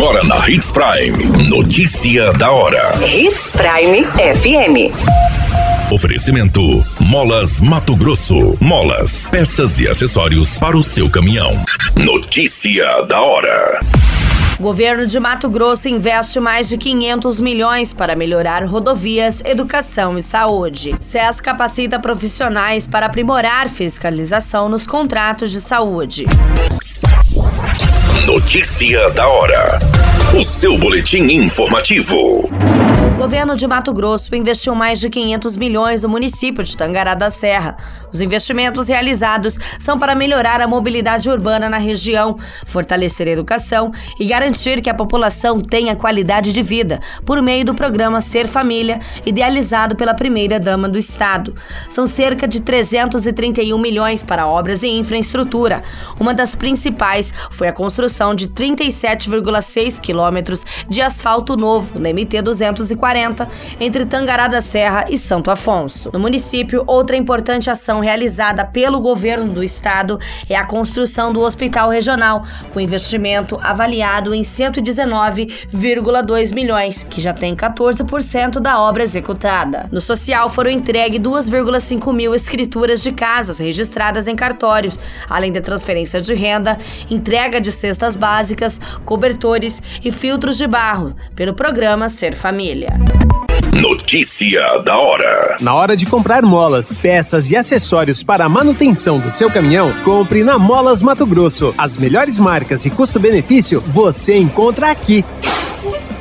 Agora na Hits Prime. Notícia da hora. Hits Prime FM. Oferecimento: Molas Mato Grosso. Molas, peças e acessórios para o seu caminhão. Notícia da hora. O governo de Mato Grosso investe mais de 500 milhões para melhorar rodovias, educação e saúde. SES capacita profissionais para aprimorar fiscalização nos contratos de saúde. Notícia da hora. O seu boletim informativo. O governo de Mato Grosso investiu mais de 500 milhões no município de Tangará da Serra. Os investimentos realizados são para melhorar a mobilidade urbana na região, fortalecer a educação e garantir que a população tenha qualidade de vida por meio do programa Ser Família, idealizado pela primeira-dama do Estado. São cerca de 331 milhões para obras e infraestrutura. Uma das principais foi a construção de 37,6 quilômetros de asfalto novo na MT 240 entre Tangará da Serra e Santo Afonso. No município, outra importante ação realizada pelo governo do estado é a construção do Hospital Regional, com investimento avaliado em 119,2 milhões, que já tem 14% da obra executada. No social foram entregues 2,5 mil escrituras de casas registradas em cartórios, além da transferência de renda, entrega de cestas básicas, cobertores e filtros de barro, pelo programa Ser Família. Notícia da hora. Na hora de comprar molas, peças e acessórios para a manutenção do seu caminhão, compre na Molas Mato Grosso. As melhores marcas e custo-benefício você encontra aqui.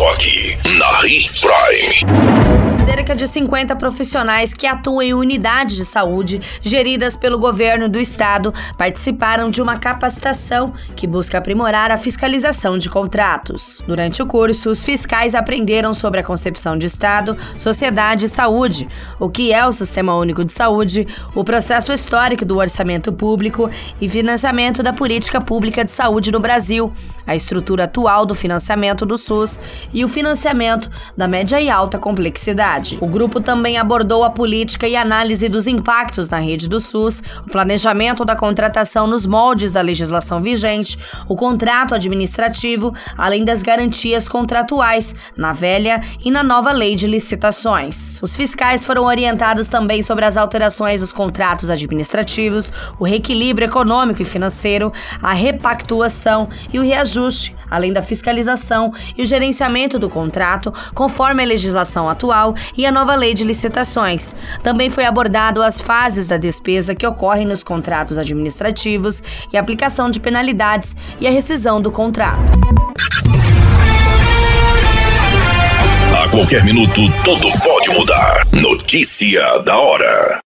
Só aqui na Hits Prime. Cerca de 50 profissionais que atuam em unidades de saúde geridas pelo governo do estado participaram de uma capacitação que busca aprimorar a fiscalização de contratos. Durante o curso, os fiscais aprenderam sobre a concepção de Estado, sociedade e saúde, o que é o Sistema Único de Saúde, o processo histórico do orçamento público e financiamento da política pública de saúde no Brasil, a estrutura atual do financiamento do SUS e o financiamento da média e alta complexidade. O grupo também abordou a política e análise dos impactos na rede do SUS, o planejamento da contratação nos moldes da legislação vigente, o contrato administrativo, além das garantias contratuais na velha e na nova lei de licitações. Os fiscais foram orientados também sobre as alterações dos contratos administrativos, o reequilíbrio econômico e financeiro, a repactuação e o reajuste, além da fiscalização e o gerenciamento do contrato, conforme a legislação atual e a nova lei de licitações. Também foi abordado as fases da despesa que ocorrem nos contratos administrativos e a aplicação de penalidades e a rescisão do contrato. A qualquer minuto, tudo pode mudar. Notícia da hora.